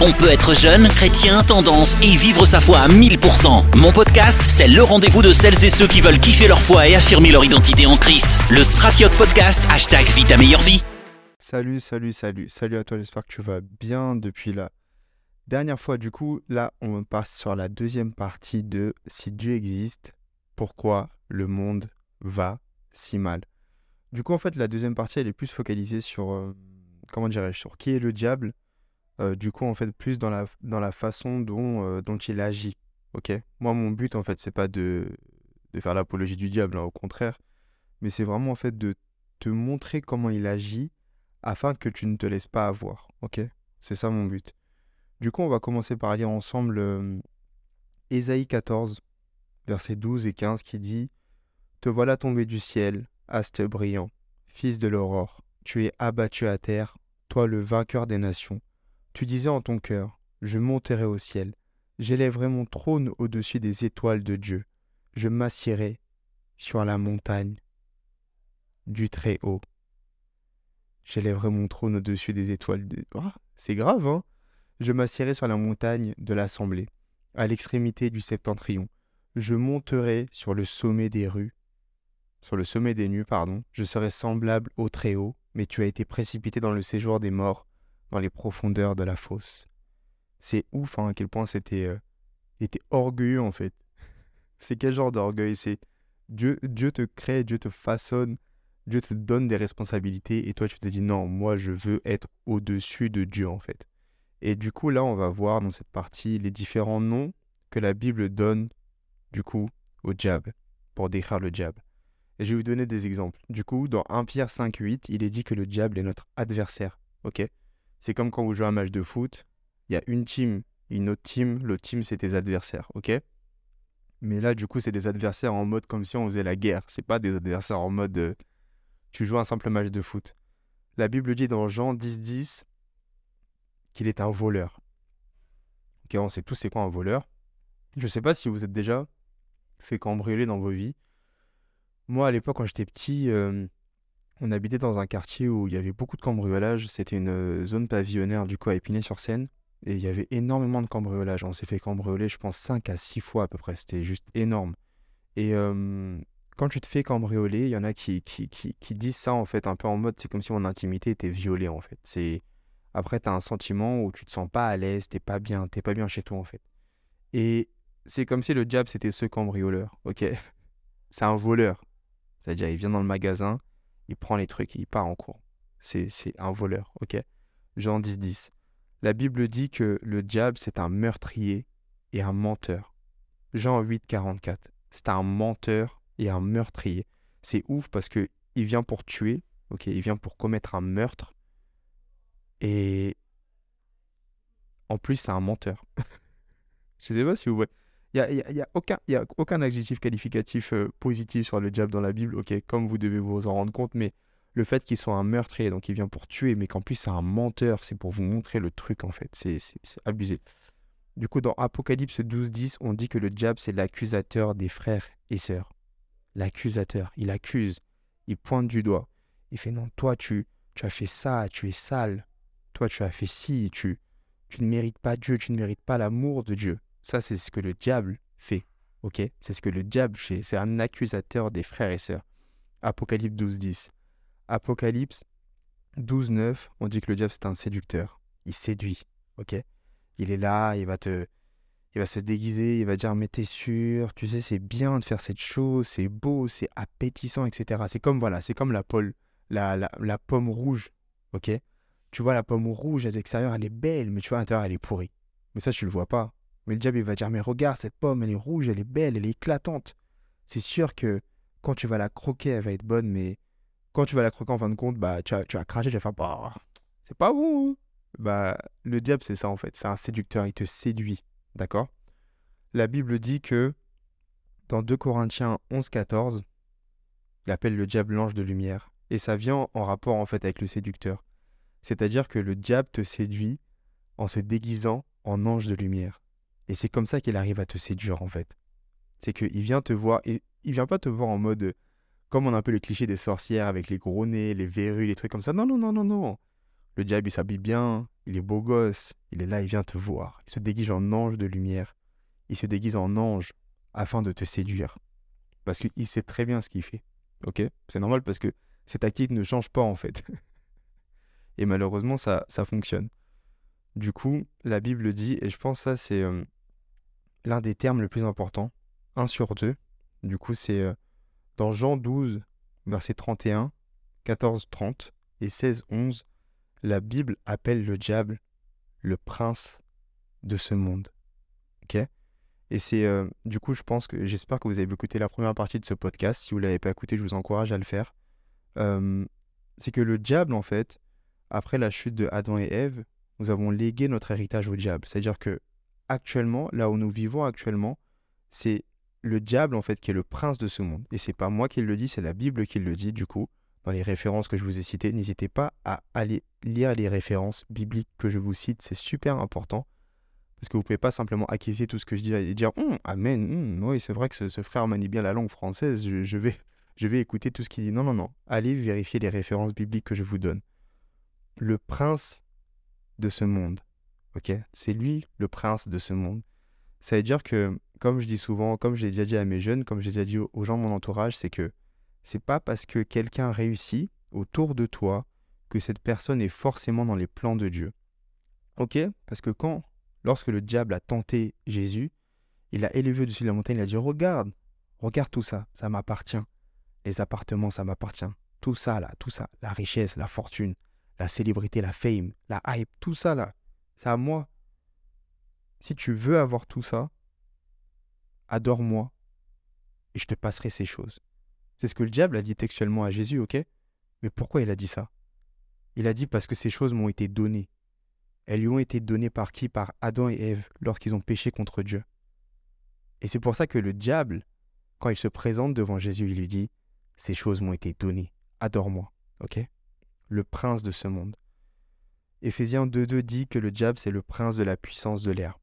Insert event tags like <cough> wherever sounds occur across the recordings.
On peut être jeune, chrétien, tendance et vivre sa foi à 1000%. Mon podcast, c'est le rendez-vous de celles et ceux qui veulent kiffer leur foi et affirmer leur identité en Christ. Le Stratiote Podcast, hashtag Vie ta meilleure vie. Salut, salut, salut. Salut à toi, j'espère que tu vas bien depuis la dernière fois. Du coup, là, on passe sur la deuxième partie de Si Dieu existe, pourquoi le monde va si mal. Du coup, en fait, la deuxième partie, elle est plus focalisée sur, euh, comment dirais-je, sur qui est le diable. Euh, du coup, en fait, plus dans la, dans la façon dont, euh, dont il agit. Ok? Moi, mon but, en fait, c'est pas de, de faire l'apologie du diable, hein, au contraire. Mais c'est vraiment, en fait, de te montrer comment il agit afin que tu ne te laisses pas avoir. Ok? C'est ça mon but. Du coup, on va commencer par lire ensemble euh, Ésaïe 14, versets 12 et 15 qui dit Te voilà tombé du ciel, astre brillant, fils de l'aurore. Tu es abattu à terre, toi le vainqueur des nations. Tu disais en ton cœur Je monterai au ciel, j'élèverai mon trône au-dessus des étoiles de Dieu. Je m'assierai sur la montagne du Très-Haut. J'élèverai mon trône au-dessus des étoiles. De... Ah, c'est grave, hein Je m'assierai sur la montagne de l'assemblée, à l'extrémité du septentrion. Je monterai sur le sommet des rues, sur le sommet des nues, pardon. Je serai semblable au Très-Haut, mais tu as été précipité dans le séjour des morts, dans les profondeurs de la fosse. C'est ouf hein, à quel point c'était euh, était orgueilleux en fait. <laughs> C'est quel genre d'orgueil? C'est Dieu, Dieu te crée, Dieu te façonne Dieu te donne des responsabilités et toi tu te dis non, moi je veux être au-dessus de Dieu en fait. Et du coup là on va voir dans cette partie les différents noms que la Bible donne du coup au diable pour décrire le diable. Et je vais vous donner des exemples. Du coup dans 1 Pierre 5, 8, il est dit que le diable est notre adversaire. Ok? C'est comme quand vous jouez un match de foot, il y a une team, une autre team, l'autre team c'est tes adversaires. Ok? Mais là, du coup, c'est des adversaires en mode comme si on faisait la guerre. C'est pas des adversaires en mode euh, tu joues un simple match de foot. La Bible dit dans Jean 10, 10 qu'il est un voleur. Ok, on sait tous c'est quoi un voleur. Je sais pas si vous êtes déjà fait cambrioler dans vos vies. Moi, à l'époque, quand j'étais petit, euh, on habitait dans un quartier où il y avait beaucoup de cambriolage. C'était une euh, zone pavillonnaire, du coup, à Épinay-sur-Seine. Et il y avait énormément de cambriolage. On s'est fait cambrioler, je pense, 5 à 6 fois à peu près. C'était juste énorme. Et quand tu te fais cambrioler, il y en a qui, qui, qui, disent ça en fait un peu en mode c'est comme si mon intimité était violée en fait. C'est après tu as un sentiment où tu te sens pas à l'aise, t'es pas bien, t'es pas bien chez toi en fait. Et c'est comme si le diable c'était ce cambrioleur, ok? <laughs> C'est un voleur. C'est-à-dire il vient dans le magasin, il prend les trucs il part en cours. C'est un voleur, ok? Jean 10 10. La Bible dit que le diable c'est un meurtrier et un menteur. Jean 8 44. C'est un menteur et un meurtrier. C'est ouf parce que il vient pour tuer, ok, il vient pour commettre un meurtre et en plus c'est un menteur. <laughs> Je sais pas si vous voyez. Il n'y a, y a, aucun, adjectif qualificatif euh, positif sur le diable dans la Bible, ok, comme vous devez vous en rendre compte, mais le fait qu'il soit un meurtrier, donc il vient pour tuer, mais qu'en plus c'est un menteur, c'est pour vous montrer le truc en fait, c'est abusé. Du coup, dans Apocalypse 12.10, on dit que le diable c'est l'accusateur des frères et sœurs l'accusateur. Il accuse, il pointe du doigt. Il fait non, toi tu, as fait ça, tu es sale. Toi tu as fait ci, tu ne mérites pas Dieu, tu ne mérites pas l'amour de Dieu. Ça c'est ce que le diable fait. Ok? C'est ce que le diable fait. C'est un accusateur des frères et sœurs. Apocalypse 12, 10. Apocalypse 12, 9, on dit que le diable c'est un séducteur. Il séduit. Ok? Il est là, il va te, il va se déguiser, il va dire mais t'es sûr, tu sais c'est bien de faire cette chose, c'est beau, c'est appétissant, etc. C'est comme voilà, c'est comme la, la, la, pomme rouge, ok? Tu vois la pomme rouge à l'extérieur elle est belle, mais tu vois à l'intérieur elle est pourrie. Mais ça tu le vois pas. Mais le diable il va dire mais regarde cette pomme, elle est rouge, elle est belle, elle est éclatante. C'est sûr que quand tu vas la croquer elle va être bonne, mais quand tu vas la croquer en fin de compte, bah tu vas, tu vas cracher, tu vas faire bah c'est pas bon. Hein. bah le diable c'est ça en fait, c'est un séducteur, il te séduit. D'accord? La Bible dit que dans 2 Corinthiens 11-14, il appelle le diable l'ange de lumière. Et ça vient en rapport en fait avec le séducteur. C'est-à-dire que le diable te séduit en se déguisant en ange de lumière. Et c'est comme ça qu'il arrive à te séduire en fait. C'est qu'il vient te voir, et il vient pas te voir en mode comme on a un peu le cliché des sorcières avec les gros nez, les verrues, les trucs comme ça. Non, non, non, non, non. Le diable il s'habille bien, il est beau gosse, il est là, il vient te voir. Il se déguise en ange de lumière. Il se déguise en ange afin de te séduire. Parce qu'il sait très bien ce qu'il fait. Ok? C'est normal parce que cette tactique ne change pas en fait. <laughs> et malheureusement, ça, ça fonctionne. Du coup, la Bible dit, et je pense ça c'est euh, l'un des termes les plus importants, 1 sur 2. Du coup, c'est euh, dans Jean 12, verset 31, 14, 30 et 16, 11, la Bible appelle le diable le prince de ce monde. Ok? Et c'est euh, du coup, je pense que j'espère que vous avez écouté la première partie de ce podcast. Si vous ne l'avez pas écouté, je vous encourage à le faire. c'est que le diable, en fait, après la chute de Adam et Ève, nous avons légué notre héritage au diable. C'est-à-dire que actuellement, là où nous vivons actuellement, c'est le diable en fait qui est le prince de ce monde. Et c'est pas moi qui le dis, c'est la Bible qui le dit du coup. Dans les références que je vous ai citées, n'hésitez pas à aller lire les références bibliques que je vous cite, c'est super important. Parce que vous pouvez pas simplement acquiescer tout ce que je dis et dire hum, Amen, hum, oui, c'est vrai que ce, frère manie bien la langue française, je, vais, je vais écouter tout ce qu'il dit. Non, non, non. Allez vérifier les références bibliques que je vous donne. Le prince de ce monde. C'est lui le prince de ce monde. Ça veut dire que, comme je dis souvent, comme j'ai déjà dit à mes jeunes, comme j'ai déjà dit aux gens de mon entourage, c'est que c'est pas parce que quelqu'un réussit autour de toi que cette personne est forcément dans les plans de Dieu. Ok? Parce que quand, lorsque le diable a tenté Jésus, il a élevé au-dessus de la montagne, il a dit Regarde, regarde tout ça, ça m'appartient. Les appartements, ça m'appartient. Tout ça, là, tout ça, la richesse, la fortune, la célébrité, la fame, la hype, tout ça là, c'est à moi. Si tu veux avoir tout ça, adore-moi et je te passerai ces choses. C'est ce que le diable a dit textuellement à Jésus, ok? Mais pourquoi il a dit ça? Il a dit parce que ces choses m'ont été données. Elles lui ont été données par qui? Par Adam et Ève lorsqu'ils ont péché contre Dieu. Et c'est pour ça que le diable, quand il se présente devant Jésus, il lui dit Ces choses m'ont été données. Adore-moi. Ok? Le prince de ce monde. Éphésiens 2.2 dit que le diable, c'est le prince de la puissance de l'air.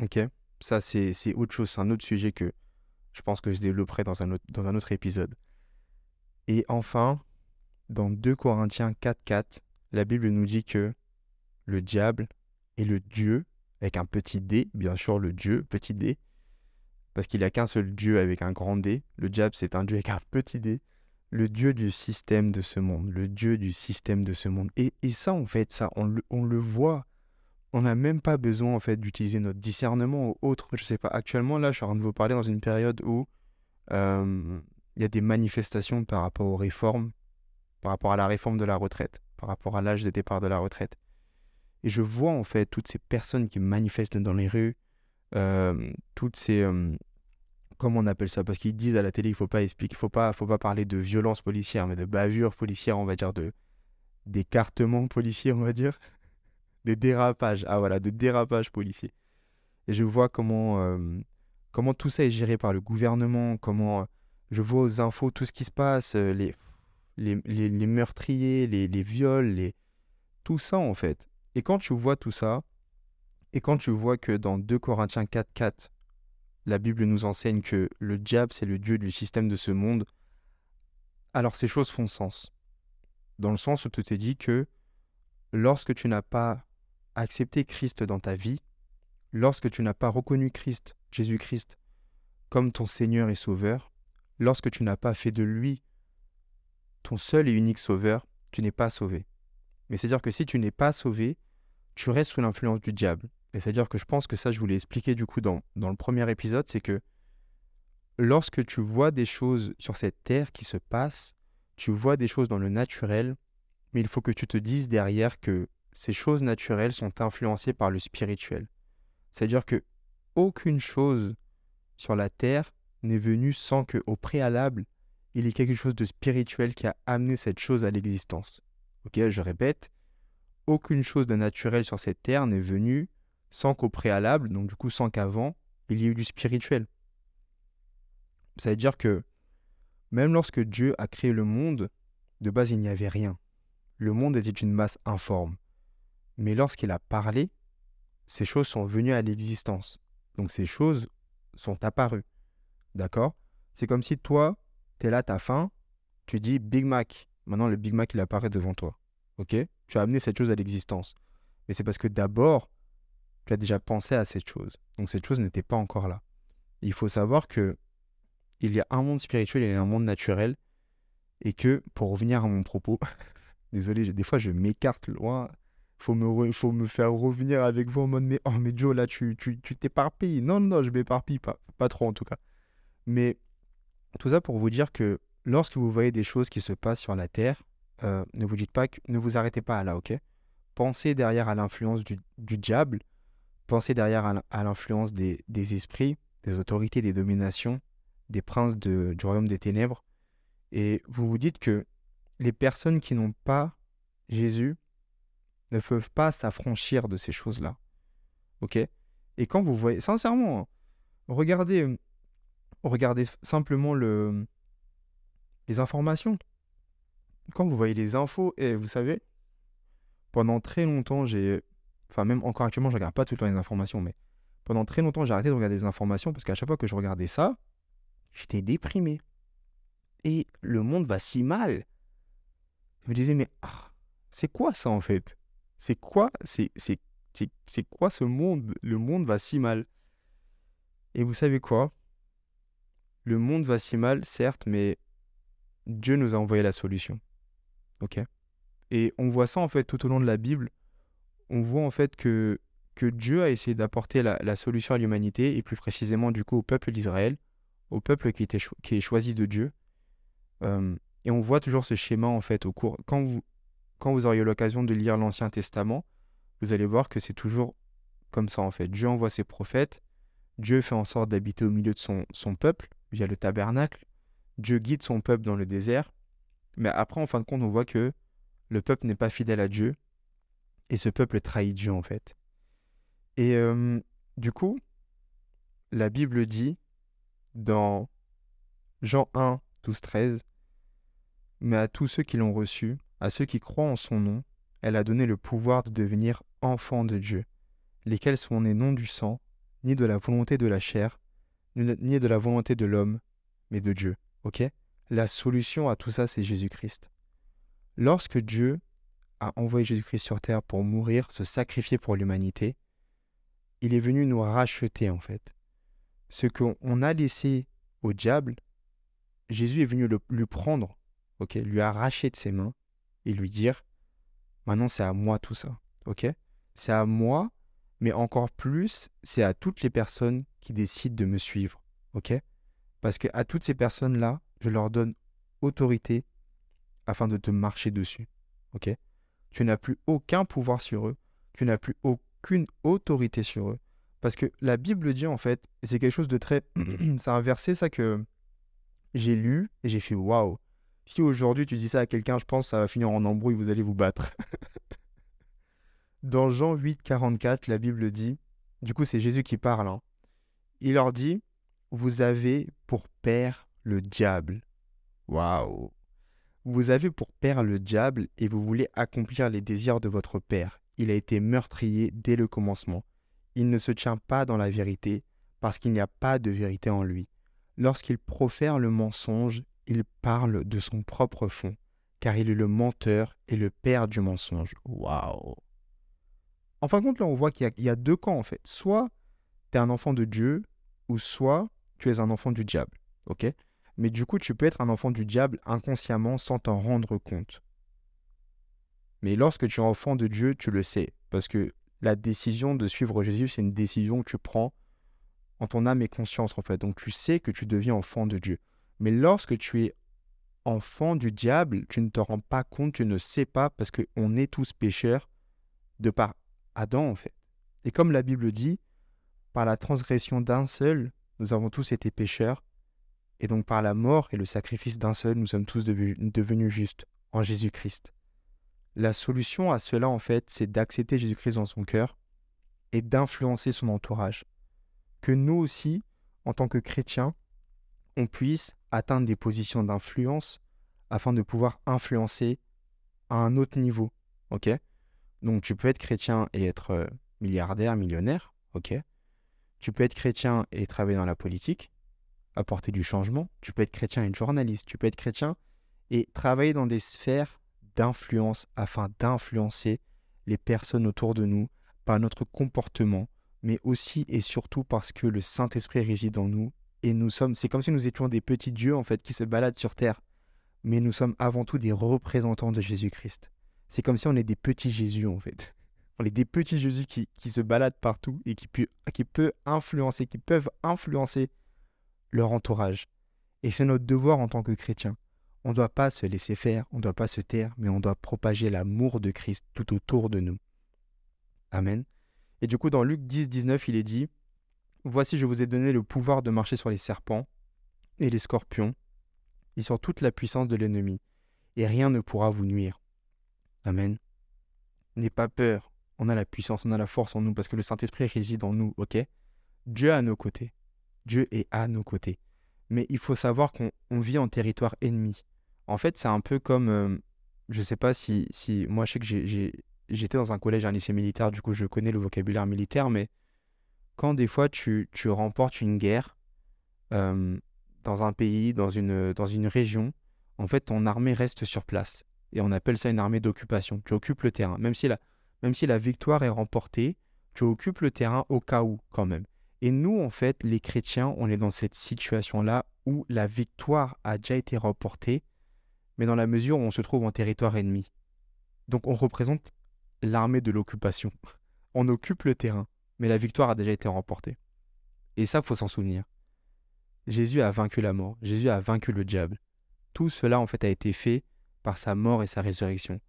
Ok? Ça, c'est autre chose, c'est un autre sujet que je pense que je développerai dans un autre, dans un autre épisode. Et enfin, dans 2 Corinthiens 4.4, la Bible nous dit que le diable est le Dieu, avec un petit d, bien sûr le Dieu, petit d, parce qu'il n'y a qu'un seul Dieu avec un grand D. Le diable, c'est un Dieu avec un petit d le Dieu du système de ce monde, le Dieu du système de ce monde. Et, ça, en fait, ça, on le, voit. On n'a même pas besoin, en fait, d'utiliser notre discernement ou autre. Je sais pas, actuellement, là, je suis en train de vous parler dans une période où il y a des manifestations par rapport aux réformes, par rapport à la réforme de la retraite, par rapport à l'âge de départ de la retraite. Et je vois, en fait, toutes ces personnes qui manifestent dans les rues, toutes ces... comment on appelle ça? Parce qu'ils disent à la télé qu'il faut pas expliquer, faut pas, faut pas parler de violence policière, mais de bavure policière, on va dire de d'écartement policier, on va dire, de dérapage. Ah voilà, de dérapage policier. Et je vois comment euh, comment tout ça est géré par le gouvernement, comment euh, je vois aux infos tout ce qui se passe, euh, les les, les, meurtriers, les, les viols, les tout ça en fait. Et quand tu vois tout ça, et quand tu vois que dans 2 Corinthiens 4.4, la Bible nous enseigne que le diable, c'est le dieu du système de ce monde, alors ces choses font sens. Dans le sens où tu t'es dit que lorsque tu n'as pas accepté Christ dans ta vie, lorsque tu n'as pas reconnu Christ, Jésus-Christ, comme ton Seigneur et Sauveur, lorsque tu n'as pas fait de lui ton seul et unique Sauveur, tu n'es pas sauvé. Mais c'est-à-dire que si tu n'es pas sauvé, tu restes sous l'influence du diable. Et c'est-à-dire que je pense que ça, je voulais expliquer du coup dans, dans le premier épisode, c'est que lorsque tu vois des choses sur cette terre qui se passent, tu vois des choses dans le naturel, mais il faut que tu te dises derrière que ces choses naturelles sont influencées par le spirituel. C'est-à-dire que aucune chose sur la terre n'est venue sans que, au préalable, il y ait quelque chose de spirituel qui a amené cette chose à l'existence. Ok, je répète, aucune chose de naturel sur cette terre n'est venue sans qu'au préalable, donc du coup sans qu'avant, il y ait eu du spirituel. Ça veut dire que même lorsque Dieu a créé le monde, de base il n'y avait rien. Le monde était une masse informe. Mais lorsqu'il a parlé, ces choses sont venues à l'existence. Donc ces choses sont apparues. D'accord? C'est comme si toi, tu es là, tu as faim, tu dis Big Mac. Maintenant, le Big Mac, il apparaît devant toi. Ok? Tu as amené cette chose à l'existence. Mais c'est parce que d'abord, tu as déjà pensé à cette chose. Donc cette chose n'était pas encore là. Il faut savoir que il y a un monde spirituel et un monde naturel. Et que, pour revenir à mon propos, <laughs> désolé, des fois je m'écarte loin. Faut me, faut me faire revenir avec vous en mode mais, oh, mais Joe, là, tu t'éparpilles. Tu, non, non, je m'éparpille pas. Pas trop en tout cas. Mais tout ça pour vous dire que lorsque vous voyez des choses qui se passent sur la Terre, euh, ne vous dites pas que, ne vous arrêtez pas là, ok? Pensez derrière à l'influence du, diable, pensez derrière à l'influence des, esprits, des autorités, des dominations, des princes du royaume des ténèbres, et vous vous dites que les personnes qui n'ont pas Jésus ne peuvent pas s'affranchir de ces choses-là. Ok? Et quand vous voyez, sincèrement, regardez, regardez simplement le, les informations. Quand vous voyez les infos, et vous savez, pendant très longtemps, j'ai. Enfin, même encore actuellement, je regarde pas tout le temps les informations, mais pendant très longtemps, j'ai arrêté de regarder les informations parce qu'à chaque fois que je regardais ça, j'étais déprimé. Et le monde va si mal. Je me disais, mais ah, c'est quoi ça en fait? C'est quoi c'est quoi ce monde? Le monde va si mal. Et vous savez quoi? Le monde va si mal, certes, mais Dieu nous a envoyé la solution. Ok? Et on voit ça en fait tout au long de la Bible. On voit en fait que, Dieu a essayé d'apporter la, solution à l'humanité et plus précisément du coup au peuple d'Israël, au peuple qui, était est choisi de Dieu. Et on voit toujours ce schéma en fait au cours. Quand vous, quand vous auriez l'occasion de lire l'Ancien Testament, vous allez voir que c'est toujours comme ça en fait. Dieu envoie ses prophètes, Dieu fait en sorte d'habiter au milieu de son, son peuple via le tabernacle, Dieu guide son peuple dans le désert, mais après, en fin de compte, on voit que le peuple n'est pas fidèle à Dieu, et ce peuple trahit Dieu, en fait. Et du coup, la Bible dit dans Jean 1, 12, 13, Mais à tous ceux qui l'ont reçu, à ceux qui croient en son nom, elle a donné le pouvoir de devenir enfants de Dieu, lesquels sont nés non du sang, ni de la volonté de la chair, ni de la volonté de l'homme, mais de Dieu. Ok? La solution à tout ça, c'est Jésus-Christ. Lorsque Dieu a envoyé Jésus-Christ sur terre pour mourir, se sacrifier pour l'humanité, il est venu nous racheter en fait. Ce qu'on a laissé au diable, Jésus est venu le, lui prendre, ok, lui arracher de ses mains et lui dire maintenant c'est à moi tout ça, ok? C'est à moi, mais encore plus, c'est à toutes les personnes qui décident de me suivre, ok? Parce que à toutes ces personnes-là, je leur donne autorité afin de te marcher dessus. Ok? Tu n'as plus aucun pouvoir sur eux. Tu n'as plus aucune autorité sur eux. Parce que la Bible dit en fait, c'est quelque chose de très. <clears throat> c'est un verset, ça, que j'ai lu et j'ai fait waouh. Si aujourd'hui tu dis ça à quelqu'un, je pense que ça va finir en embrouille, vous allez vous battre. <laughs> Dans Jean 8, 44, la Bible dit, du coup c'est Jésus qui parle, hein. il leur dit, vous avez pour père le diable. Waouh Vous avez pour père le diable et vous voulez accomplir les désirs de votre père. Il a été meurtrier dès le commencement. Il ne se tient pas dans la vérité parce qu'il n'y a pas de vérité en lui. Lorsqu'il profère le mensonge, il parle de son propre fond, car il est le menteur et le père du mensonge. Waouh En fin de compte, là, on voit qu'il y, y, a deux camps, en fait. Soit tu es un enfant de Dieu, ou soit tu es un enfant du diable. Ok? Mais du coup, tu peux être un enfant du diable inconsciemment sans t'en rendre compte. Mais lorsque tu es enfant de Dieu, tu le sais. Parce que la décision de suivre Jésus, c'est une décision que tu prends en ton âme et conscience, en fait. Donc tu sais que tu deviens enfant de Dieu. Mais lorsque tu es enfant du diable, tu ne te rends pas compte, tu ne sais pas, parce qu'on est tous pécheurs de par Adam, en fait. Et comme la Bible dit, par la transgression d'un seul, nous avons tous été pécheurs, et donc par la mort et le sacrifice d'un seul, nous sommes tous devenus justes en Jésus-Christ. La solution à cela, en fait, c'est d'accepter Jésus-Christ dans son cœur et d'influencer son entourage. Que nous aussi, en tant que chrétiens, on puisse atteindre des positions d'influence afin de pouvoir influencer à un autre niveau. Ok? Donc tu peux être chrétien et être euh, milliardaire, millionnaire, ok? Tu peux être chrétien et travailler dans la politique, apporter du changement. Tu peux être chrétien et journaliste. Tu peux être chrétien et travailler dans des sphères d'influence afin d'influencer les personnes autour de nous, par notre comportement, mais aussi et surtout parce que le Saint-Esprit réside en nous et nous sommes, c'est comme si nous étions des petits dieux en fait qui se baladent sur terre, mais nous sommes avant tout des représentants de Jésus-Christ. C'est comme si on est des petits Jésus en fait. On est des petits Jésus qui, qui se baladent partout et qui, peut, qui peut influencer, qui peuvent influencer leur entourage. Et c'est notre devoir en tant que chrétiens. On ne doit pas se laisser faire, on ne doit pas se taire, mais on doit propager l'amour de Christ tout autour de nous. Amen. Et du coup, dans Luc 10, 19, il est dit Voici, je vous ai donné le pouvoir de marcher sur les serpents et les scorpions et sur toute la puissance de l'ennemi, et rien ne pourra vous nuire. Amen. N'aie pas peur, on a la puissance, on a la force en nous, parce que le Saint-Esprit réside en nous, ok? Dieu à nos côtés. Dieu est à nos côtés. Mais il faut savoir qu'on vit en territoire ennemi. En fait, c'est un peu comme, euh, je ne sais pas si, si, moi je sais que j'étais dans un collège, un lycée militaire, du coup je connais le vocabulaire militaire, mais quand des fois tu, tu remportes une guerre euh, dans un pays, dans une, dans une région, en fait ton armée reste sur place. Et on appelle ça une armée d'occupation. Tu occupes le terrain. Même si, la, même si la victoire est remportée, tu occupes le terrain au cas où quand même. Et nous, en fait, les chrétiens, on est dans cette situation-là où la victoire a déjà été remportée, mais dans la mesure où on se trouve en territoire ennemi. Donc on représente l'armée de l'occupation. <laughs> On occupe le terrain mais la victoire a déjà été remportée. Et ça, faut s'en souvenir. Jésus a vaincu la mort, Jésus a vaincu le diable. Tout cela, en fait, a été fait par sa mort et sa résurrection.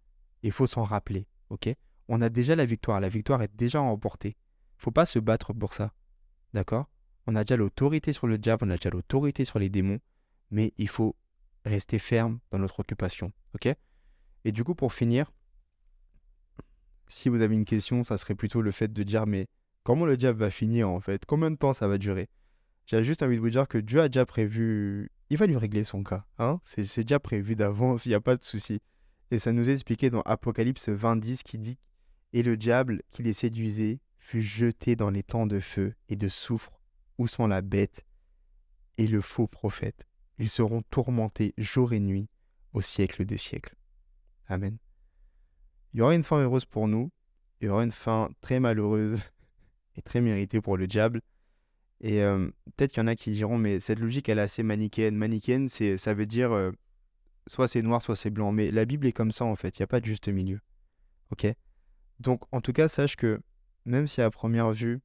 Il faut s'en rappeler, ok? On a déjà la victoire, la victoire est déjà remportée. Il faut pas se battre pour ça, d'accord? On a déjà l'autorité sur le diable, on a déjà l'autorité sur les démons, mais il faut rester ferme dans notre occupation, ok? Et du coup, pour finir, si vous avez une question, ça serait plutôt le fait de dire, mais comment le diable va finir en fait? Combien de temps ça va durer? J'ai juste envie de vous dire que Dieu a déjà prévu, il va lui régler son cas. Hein? C'est déjà prévu d'avance, il n'y a pas de souci. Et ça nous est expliqué dans Apocalypse 20, qui dit Et le diable qui les séduisait fut jeté dans les temps de feu et de soufre, où sont la bête et le faux prophète. Ils seront tourmentés jour et nuit au siècle des siècles. Amen. Il y aura une fin heureuse pour nous, il y aura une fin très malheureuse <laughs> est très mérité pour le diable. Et euh, peut-être qu'il y en a qui diront, mais cette logique, elle est assez manichéenne. Manichéenne, c'est, ça veut dire euh, soit c'est noir, soit c'est blanc. Mais la Bible est comme ça, en fait. Il n'y a pas de juste milieu. Ok? Donc, en tout cas, sache que même si à première vue,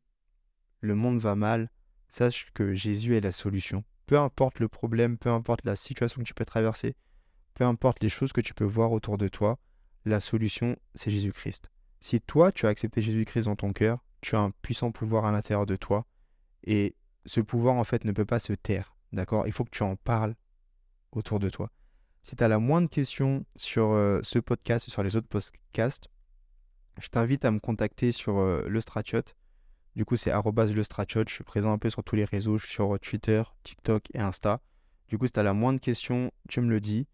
le monde va mal, sache que Jésus est la solution. Peu importe le problème, peu importe la situation que tu peux traverser, peu importe les choses que tu peux voir autour de toi, la solution, c'est Jésus-Christ. Si toi, tu as accepté Jésus-Christ dans ton cœur, tu as un puissant pouvoir à l'intérieur de toi. Et ce pouvoir, en fait, ne peut pas se taire. D'accord? Il faut que tu en parles autour de toi. Si tu as la moindre question sur euh, ce podcast, sur les autres podcasts, je t'invite à me contacter sur euh, le Stratiot. Du coup, c'est le Stratiot. Je suis présent un peu sur tous les réseaux, je suis sur Twitter, TikTok et Insta. Du coup, si tu as la moindre question, tu me le dis.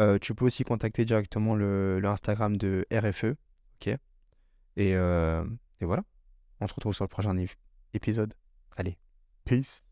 Euh, tu peux aussi contacter directement le, Instagram de RFE. Ok? Et, et voilà. On se retrouve sur le prochain épisode. Allez, peace.